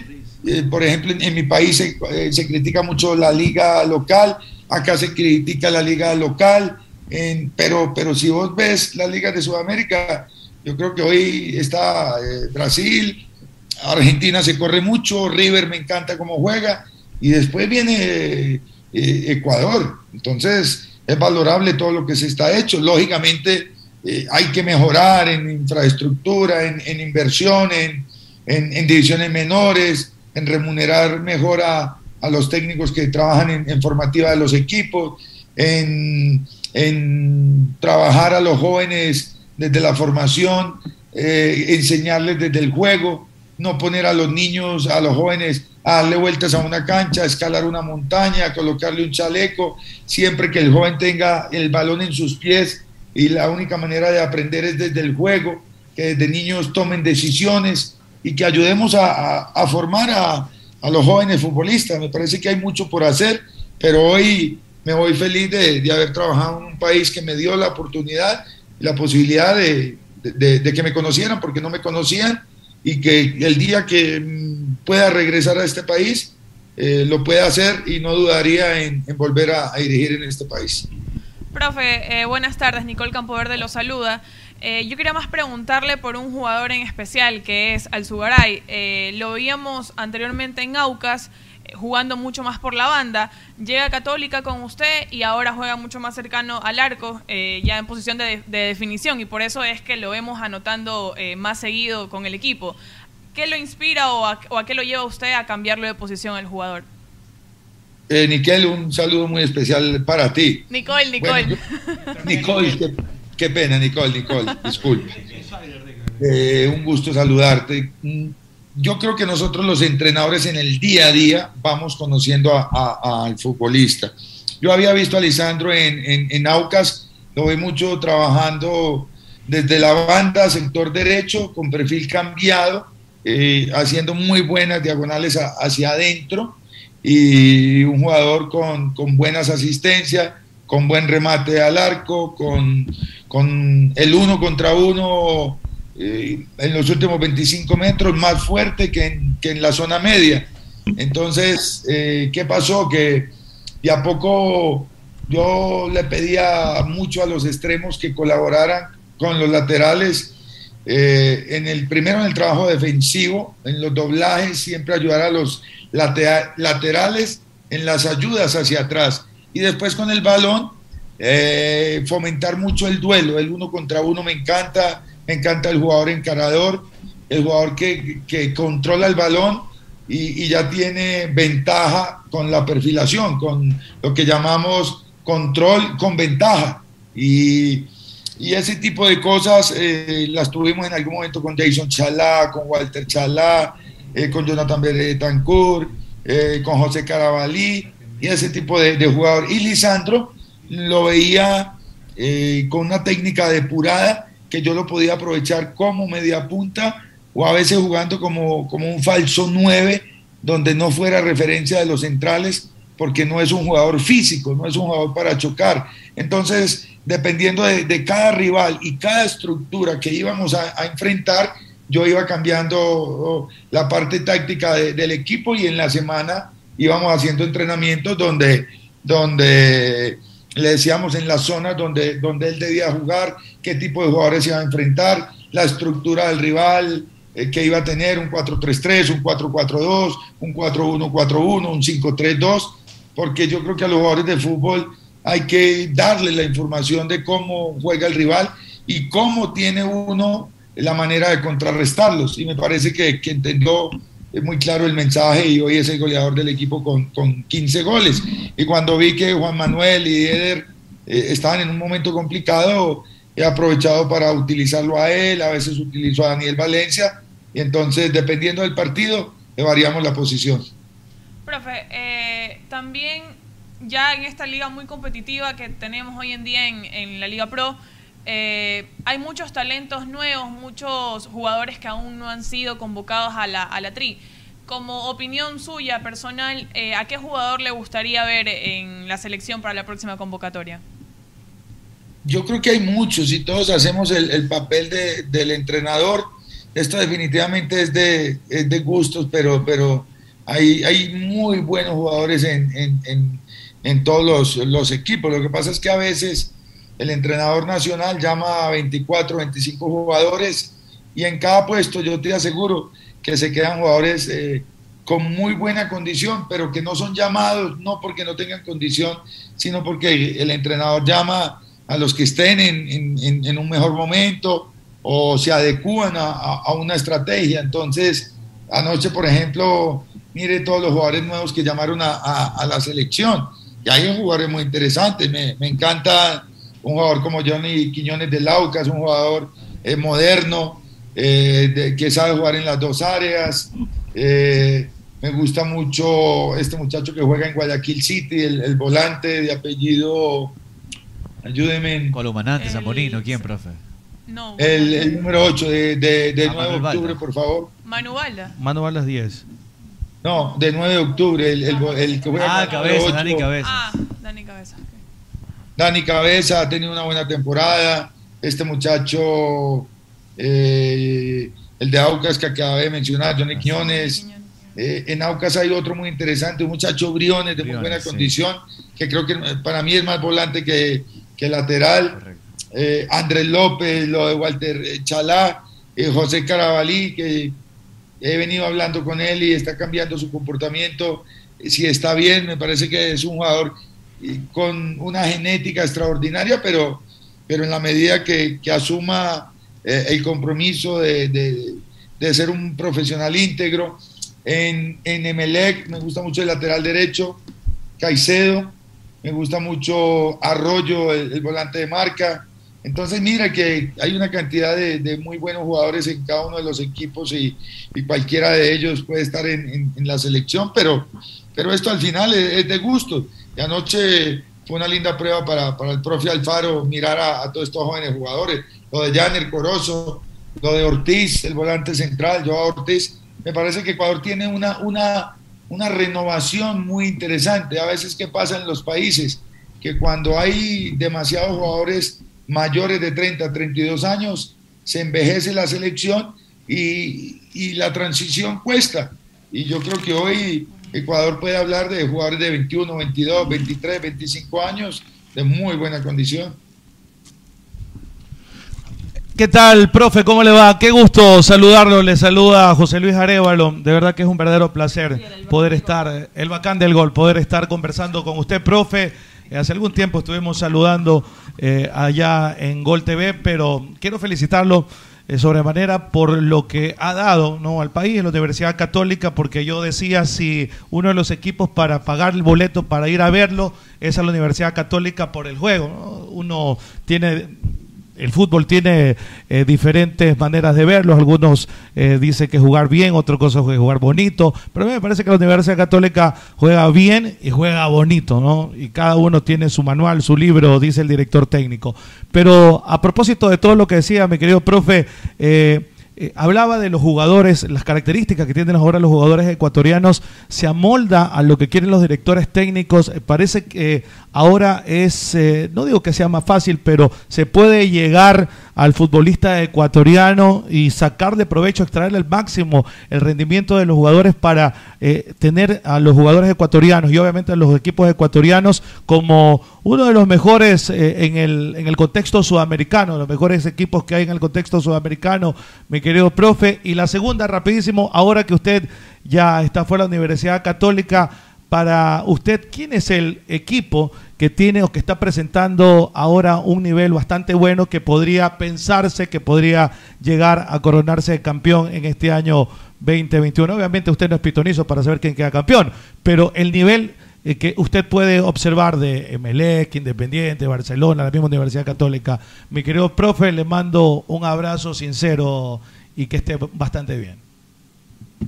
Eh, por ejemplo, en, en mi país se, eh, se critica mucho la liga local, acá se critica la liga local, en- pero, pero si vos ves las ligas de Sudamérica, yo creo que hoy está eh, Brasil, Argentina se corre mucho, River me encanta cómo juega, y después viene eh, Ecuador. Entonces, es valorable todo lo que se está hecho. Lógicamente, eh, hay que mejorar en infraestructura, en, inversión, en, divisiones menores, en remunerar mejor a, los técnicos que trabajan en, formativa de los equipos, en trabajar a los jóvenes desde la formación, eh, enseñarles desde el juego, no poner a los niños, a los jóvenes a darle vueltas a una cancha, a escalar una montaña, a colocarle un chaleco, siempre que el joven tenga el balón en sus pies y la única manera de aprender es desde el juego, que desde niños tomen decisiones y que ayudemos a, formar a, los jóvenes futbolistas. Me parece que hay mucho por hacer, pero hoy me voy feliz de, haber trabajado en un país que me dio la oportunidad y la posibilidad de, de- que me conocieran, porque no me conocían, y que el día que pueda regresar a este país, eh, lo pueda hacer y no dudaría en, volver a, dirigir en este país. Profe, eh, buenas tardes. Nicole Campoverde lo saluda. Eh, yo quería más preguntarle por un jugador en especial que es Alzugaray. Eh, lo veíamos anteriormente en Aucas eh, jugando mucho más por la banda. Llega Católica con usted y ahora juega mucho más cercano al arco, eh, ya en posición de, de definición y por eso es que lo vemos anotando más seguido con el equipo. ¿Qué lo inspira o a, o a qué lo lleva usted a cambiarlo de posición al jugador? Eh, Niquel, un saludo muy especial para ti. Nicole, Nicole. Nicole, qué, qué pena, Nicole, Nicole, disculpe. Eh, un gusto saludarte. Mm, Yo creo que nosotros los entrenadores en el día a día vamos conociendo a- a- al futbolista. Yo había visto a Lisandro en, en, en Aucas, lo vi mucho trabajando desde la banda, sector derecho, con perfil cambiado, eh, haciendo muy buenas diagonales hacia adentro y un jugador con, con buenas asistencias, con buen remate al arco, con, con el uno contra uno eh, en los últimos 25 metros más fuerte que en, que en la zona media. Entonces, eh, ¿qué pasó? Que de a poco yo le pedía mucho a los extremos que colaboraran con los laterales. Eh, en el primero en el trabajo defensivo, en los doblajes, siempre ayudar a los laterales en las ayudas hacia atrás. Y después con el balón, eh, fomentar mucho el duelo, el uno contra uno me encanta, me encanta el jugador encarador, el jugador que, que controla el balón y ya tiene ventaja con la perfilación, con lo que llamamos control con ventaja. Y, y ese tipo de cosas eh, las tuvimos en algún momento con Jason Chalá, con Walter Chalá, eh, con Jonathan Betancourt, eh, con José Carabalí y ese tipo de, de jugador. Y Lisandro lo veía eh, con una técnica depurada que yo lo podía aprovechar como media punta o a veces jugando como, como un falso 9 donde no fuera referencia de los centrales porque no es un jugador físico, no es un jugador para chocar. Entonces, dependiendo de, cada rival y cada estructura que íbamos a, enfrentar, yo iba cambiando oh, la parte táctica de- del equipo y en la semana íbamos haciendo entrenamientos donde, donde le decíamos en las zonas donde, donde él debía jugar, qué tipo de jugadores iba a enfrentar, la estructura del rival eh, que iba a tener, un 4-3-3, un 4-4-2, un 4-1-4-1, un 5-3-2, porque yo creo que a los jugadores de fútbol hay que darle la información de cómo juega el rival y cómo tiene uno la manera de contrarrestarlos. Y me parece que, que entendió eh, muy claro el mensaje y hoy es el goleador del equipo con, con 15 goles. Y cuando vi que Juan Manuel y Eder eh, estaban en un momento complicado, he aprovechado para utilizarlo a él, a veces utilizo a Daniel Valencia, y entonces dependiendo del partido, variamos la posición. Profe, eh, también ya en esta liga muy competitiva que tenemos hoy en día en, en la Liga Pro, eh, hay muchos talentos nuevos, muchos jugadores que aún no han sido convocados a la, a la TRI. Como opinión suya personal, eh, ¿a qué jugador le gustaría ver en la selección para la próxima convocatoria? Yo creo que hay muchos y todos hacemos el, el papel de- del entrenador. Esto definitivamente es de, es de gustos, pero, pero hay, hay muy buenos jugadores en, en- en- en todos los, los equipos. Lo que pasa es que a veces el entrenador nacional llama a 24, 25 jugadores y en cada puesto yo te aseguro que se quedan jugadores eh, con muy buena condición, pero que no son llamados no porque no tengan condición, sino porque el entrenador llama a los que estén en, en- un mejor momento o se adecúan a, a- una estrategia. Entonces, anoche, por ejemplo, mire todos los jugadores nuevos que llamaron a- a la selección. Y hay jugadores muy interesantes. Me, me encanta un jugador como Johnny Quiñones de Laucas, un jugador eh, moderno, eh, de- que sabe jugar en las dos áreas. Eh, me gusta mucho este muchacho que juega en Guayaquil City, el, el volante de apellido, ayúdeme. Colomanante, Zamorino, ¿quién, profe? No. El, el número 8 de, de, de Ah, 9 de Manuel Balda. octubre, por favor. Manu Balda. Manu a las 10. No, de 9 de octubre, el, el, el que Ah, con el número Cabeza, Dani 8. Cabeza. Ah, Dani Cabeza. Dani Cabeza ha tenido una buena temporada. Este muchacho, eh, el de Aucas que acabé de mencionar, Johnny Quiñones. Eh, en Aucas hay otro muy interesante, un muchacho Briones de muy Briones, buena sí. condición, que creo que para mí es más volante que, que lateral. Eh, Andrés López, lo de Walter eh, Chalá, eh, José Carabalí, que he venido hablando con él y está cambiando su comportamiento. Si está bien, me parece que es un jugador con una genética extraordinaria, pero, pero en la medida que, que asuma eh, el compromiso de, de- de ser un profesional íntegro. En, en Emelec me gusta mucho el lateral derecho, Caicedo, me gusta mucho Arroyo, el, el volante de marca. Entonces mira que hay una cantidad de, de muy buenos jugadores en cada uno de los equipos y, cualquiera de ellos puede estar en, en- en la selección, pero, pero esto al final es, de gusto. Y anoche fue una linda prueba para, el profe Alfaro mirar a, a todos estos jóvenes jugadores. Lo de Janer Corozo, lo de Ortiz, el volante central, Joao Ortiz. Me parece que Ecuador tiene una, una, una renovación muy interesante. A veces, ¿qué pasa en los países? Que cuando hay demasiados jugadores mayores de 30, 32 años, se envejece la selección y, y la transición cuesta. Y yo creo que hoy Ecuador puede hablar de jugadores de 21, 22, 23, 25 años de muy buena condición. ¿Qué tal, profe? ¿Cómo le va? Qué gusto saludarlo. Le saluda José Luis Arevalo. De verdad que es un verdadero placer poder estar, el bacán del gol, poder estar conversando con usted, profe. Eh, hace algún tiempo estuvimos saludando eh, allá en Gol TV, pero quiero felicitarlo eh, sobremanera por lo que ha dado ¿no? al país, en la Universidad Católica, porque yo decía si uno de los equipos para pagar el boleto para ir a verlo es a la Universidad Católica por el juego. ¿no? Uno tiene el fútbol tiene eh, diferentes maneras de verlo. Algunos eh, dicen que jugar bien, otros cosas que jugar bonito. Pero a mí me parece que la Universidad Católica juega bien y juega bonito, ¿no? Y cada uno tiene su manual, su libro, dice el director técnico. Pero a propósito de todo lo que decía mi querido profe, eh, eh, hablaba de los jugadores, las características que tienen ahora los jugadores ecuatorianos, se amolda a lo que quieren los directores técnicos. Eh, parece que ahora es, eh, no digo que sea más fácil, pero se puede llegar al futbolista ecuatoriano y sacarle provecho, extraerle el máximo el rendimiento de los jugadores para eh, tener a los jugadores ecuatorianos y obviamente a los equipos ecuatorianos como uno de los mejores eh, en, el, en el contexto sudamericano, los mejores equipos que hay en el contexto sudamericano, mi querido profe. Y la segunda, rapidísimo, ahora que usted ya está fuera de la Universidad Católica, para usted, ¿quién es el equipo que tiene o que está presentando ahora un nivel bastante bueno que podría pensarse que podría llegar a coronarse campeón en este año 2021? Obviamente usted no es pitonizo para saber quién queda campeón, pero el nivel eh, que usted puede observar de Emelec, Independiente, Barcelona, la misma Universidad Católica. Mi querido profe, le mando un abrazo sincero y que esté bastante bien.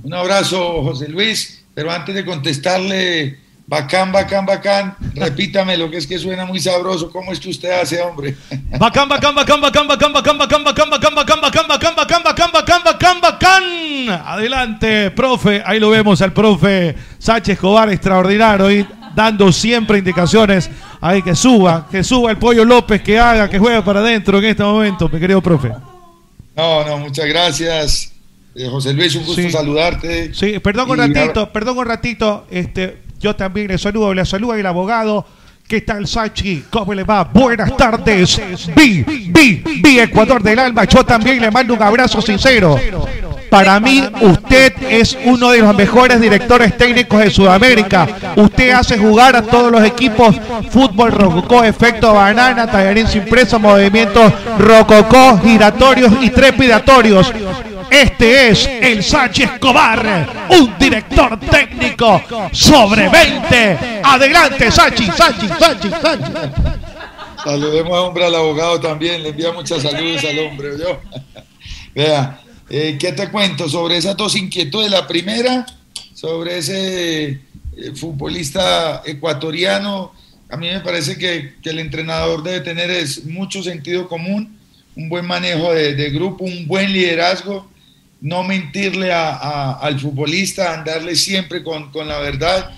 Un abrazo, José Luis. Pero antes de contestarle, bacán, bacán, bacán, repítame lo que es que suena muy sabroso. ¿Cómo es que usted hace, hombre? Bacán, bacán, bacán, bacán, bacán, bacán, bacán, bacán, bacán, bacán, bacán, bacán, bacán, bacán, bacán, bacán, bacán. Adelante, profe. Ahí lo vemos al profe Sánchez Escobar, extraordinario. Y dando siempre indicaciones. Ahí que suba, que suba el pollo López, que haga, que juegue para adentro en este momento, mi querido profe. No, no, muchas gracias. Eh, José Luis, un gusto Sí. saludarte. Sí, perdón un ratito, perdón un ratito. Este, yo también le saludo, le saludo el abogado. ¿Qué tal, Sachi? ¿Cómo le va? Buenas tardes. Vi, vi, vi Ecuador del alma. Yo también le mando un abrazo sincero. Para mí, usted es uno de los mejores directores técnicos de Sudamérica. Usted hace jugar a todos los equipos fútbol rococó, efecto banana, tallarín sin preso, movimientos rococó, giratorios y trepidatorios. Este es el Sánchez Escobar, un director técnico sobre 20. Adelante, Sachi, Sachi, Sachi, Sachi. Saludemos a hombre al abogado también, le envía muchas saludos al hombre. Vea, eh, ¿qué te cuento sobre esas dos inquietudes? La primera, sobre ese eh, futbolista ecuatoriano, a mí me parece que, el entrenador debe tener es mucho sentido común, un buen manejo de grupo, un buen liderazgo, no mentirle al futbolista, andarle siempre con, con la verdad,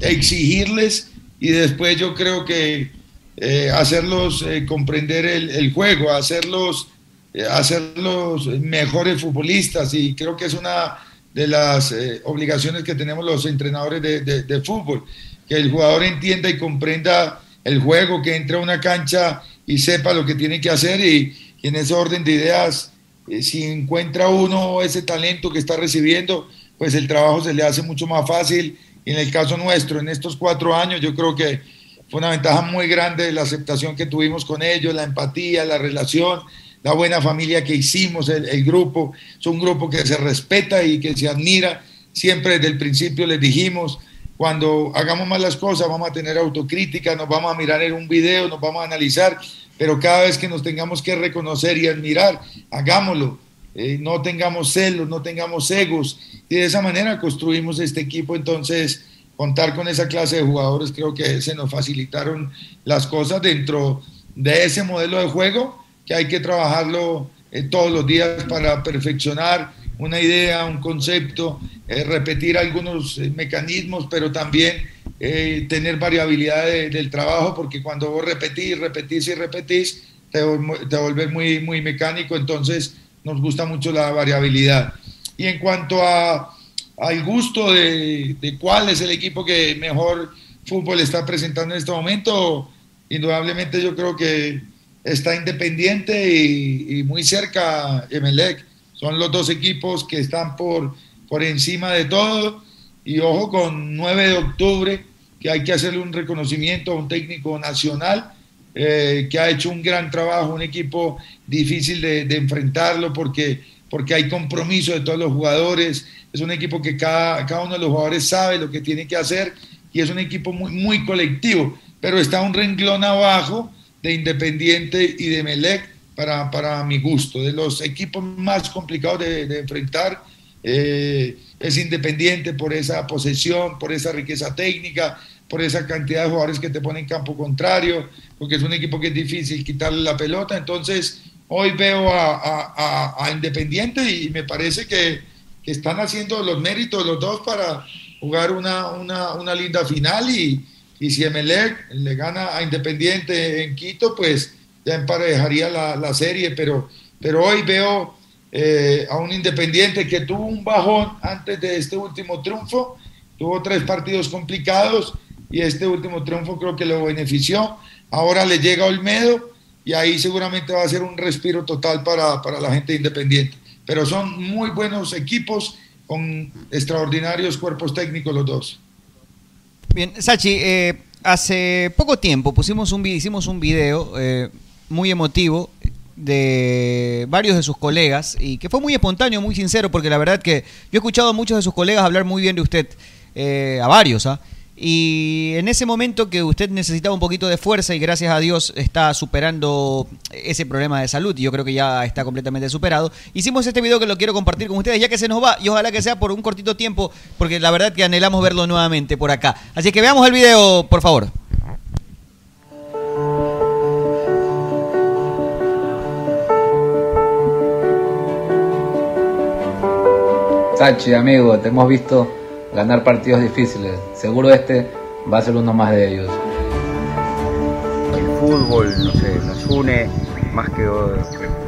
exigirles y después yo creo que eh, hacerlos eh, comprender el, juego, hacerlos, eh, hacerlos mejores futbolistas. Y creo que es una de las obligaciones que tenemos los entrenadores de, de- de fútbol, que el jugador entienda y comprenda el juego, que entre a una cancha y sepa lo que tiene que hacer y, y en ese orden de ideas, eh, si encuentra uno ese talento que está recibiendo, pues el trabajo se le hace mucho más fácil. Y en el caso nuestro, en estos cuatro años, yo creo que fue una ventaja muy grande la aceptación que tuvimos con ellos, la empatía, la relación, la buena familia que hicimos, el, el grupo. Es un grupo que se respeta y que se admira. Siempre desde el principio les dijimos, cuando hagamos mal las cosas vamos a tener autocrítica, nos vamos a mirar en un video, nos vamos a analizar, pero cada vez que nos tengamos que reconocer y admirar, hagámoslo. Eh, no tengamos celos, no tengamos egos y de esa manera construimos este equipo. Entonces, contar con esa clase de jugadores creo que se nos facilitaron las cosas dentro de ese modelo de juego que hay que trabajarlo eh, todos los días para perfeccionar una idea, un concepto, eh, repetir algunos mecanismos, pero también eh, tener variabilidad de- del trabajo, porque cuando vos repetís, repetís y repetís, te, te muy, muy mecánico, entonces nos gusta mucho la variabilidad. Y en cuanto a, al gusto de, de cuál es el equipo que mejor fútbol está presentando en este momento, indudablemente yo creo que está Independiente y, y muy cerca Emelec. Son los dos equipos que están por, por encima de todo. Y ojo con 9 de octubre, que hay que hacerle un reconocimiento a un técnico nacional eh, que ha hecho un gran trabajo, un equipo difícil de, de, enfrentarlo porque, porque hay compromiso de todos los jugadores, es un equipo que cada, cada uno de los jugadores sabe lo que tiene que hacer y es un equipo muy, muy colectivo, pero está un renglón abajo de Independiente y de Melec para, para mi gusto, de los equipos más complicados de, de enfrentar. Eh, es independiente por esa posesión, por esa riqueza técnica, por esa cantidad de jugadores que te ponen en campo contrario, porque es un equipo que es difícil quitarle la pelota. Entonces, hoy veo a, a, Independiente y me parece que, que, están haciendo los méritos los dos para jugar una, una, una linda final. Y, y si Emelec le gana a Independiente en Quito, pues ya emparejaría la, la serie, pero, pero hoy veo eh, a un Independiente que tuvo un bajón antes de este último triunfo, tuvo tres partidos complicados y este último triunfo creo que lo benefició. Ahora le llega Olmedo y ahí seguramente va a ser un respiro total para, para la gente independiente. Pero son muy buenos equipos con extraordinarios cuerpos técnicos los dos. Bien, Sachi, eh, hace poco tiempo pusimos un, hicimos un video eh, muy emotivo de varios de sus colegas y que fue muy espontáneo, muy sincero, porque la verdad que yo he escuchado a muchos de sus colegas hablar muy bien de usted, eh, a varios, ¿ah? Y en ese momento que usted necesitaba un poquito de fuerza y gracias a Dios está superando ese problema de salud, yo creo que ya está completamente superado, hicimos este video que lo quiero compartir con ustedes ya que se nos va y ojalá que sea por un cortito tiempo porque la verdad que anhelamos verlo nuevamente por acá. Así que veamos el video, por favor. Sachi, amigo, te hemos visto ganar partidos difíciles. Seguro este va a ser uno más de ellos. El fútbol, no sé, nos une más que,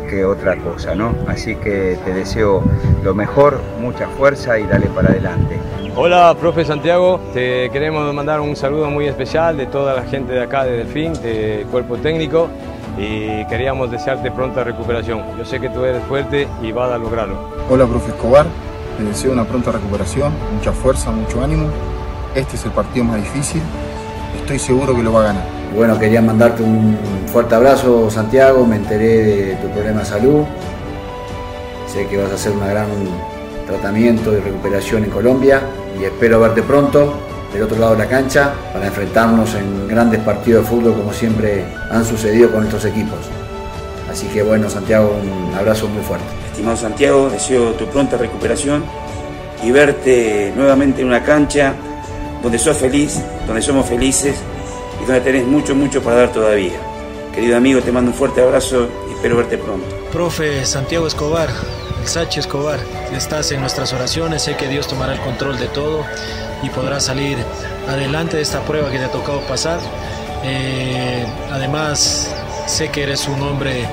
que otra cosa, ¿no? Así que te deseo lo mejor, mucha fuerza y dale para adelante. Hola, profe Santiago. Te queremos mandar un saludo muy especial de toda la gente de acá de Delfín, del cuerpo técnico, y queríamos desearte pronta recuperación. Yo sé que tú eres fuerte y vas a lograrlo. Hola, profe Escobar. Les deseo una pronta recuperación, mucha fuerza, mucho ánimo. Este es el partido más difícil. Estoy seguro que lo va a ganar. Bueno, quería mandarte un fuerte abrazo, Santiago. Me enteré de tu problema de salud. Sé que vas a hacer un gran tratamiento de recuperación en Colombia y espero verte pronto del otro lado de la cancha para enfrentarnos en grandes partidos de fútbol como siempre han sucedido con nuestros equipos. Así que bueno, Santiago, un abrazo muy fuerte. Estimado Santiago, deseo tu pronta recuperación y verte nuevamente en una cancha donde sos feliz, donde somos felices y donde tenés mucho, mucho para dar todavía. Querido amigo, te mando un fuerte abrazo y espero verte pronto. Profe Santiago Escobar, el Sachi Escobar, estás en nuestras oraciones, sé que Dios tomará el control de todo y podrás salir adelante de esta prueba que te ha tocado pasar. Eh, además, sé que eres un hombre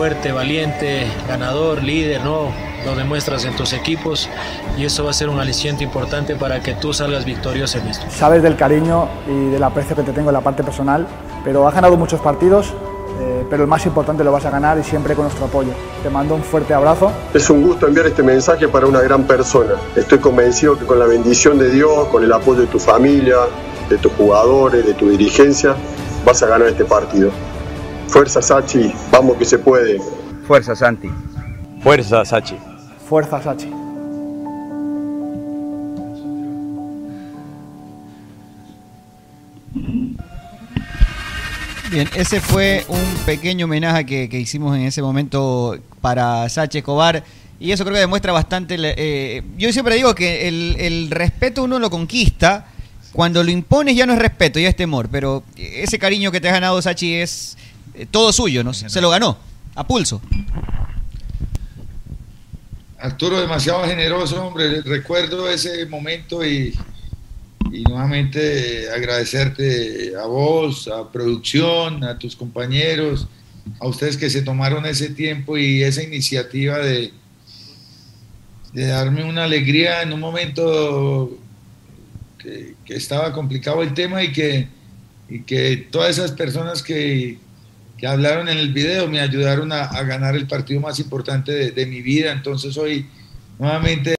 fuerte, valiente, ganador, líder, ¿no? Lo demuestras en tus equipos y eso va a ser un aliciente importante para que tú salgas victorioso en esto. Sabes del cariño y del aprecio que te tengo en la parte personal, pero has ganado muchos partidos, eh, pero el más importante lo vas a ganar y siempre con nuestro apoyo. Te mando un fuerte abrazo. Es un gusto enviar este mensaje para una gran persona. Estoy convencido que con la bendición de Dios, con el apoyo de tu familia, de tus jugadores, de tu dirigencia, vas a ganar este partido. Fuerza Sachi, vamos que se puede. Fuerza Santi. Fuerza Sachi. Fuerza Sachi. Bien, ese fue un pequeño homenaje que, que hicimos en ese momento para Sachi Escobar. Y eso creo que demuestra bastante. Eh, yo siempre digo que el, el, respeto uno lo conquista. Cuando lo impones ya no es respeto, ya es temor. Pero ese cariño que te has ganado, Sachi, es eh, todo suyo, ¿no? Se lo ganó, a pulso. Arturo, demasiado generoso, hombre. Recuerdo ese momento y, nuevamente agradecerte a vos, a producción, a tus compañeros, a ustedes que se tomaron ese tiempo y esa iniciativa de, de darme una alegría en un momento que, que, estaba complicado el tema y que, y que todas esas personas que, que hablaron en el video me ayudaron a, ganar el partido más importante de mi vida. Entonces hoy nuevamente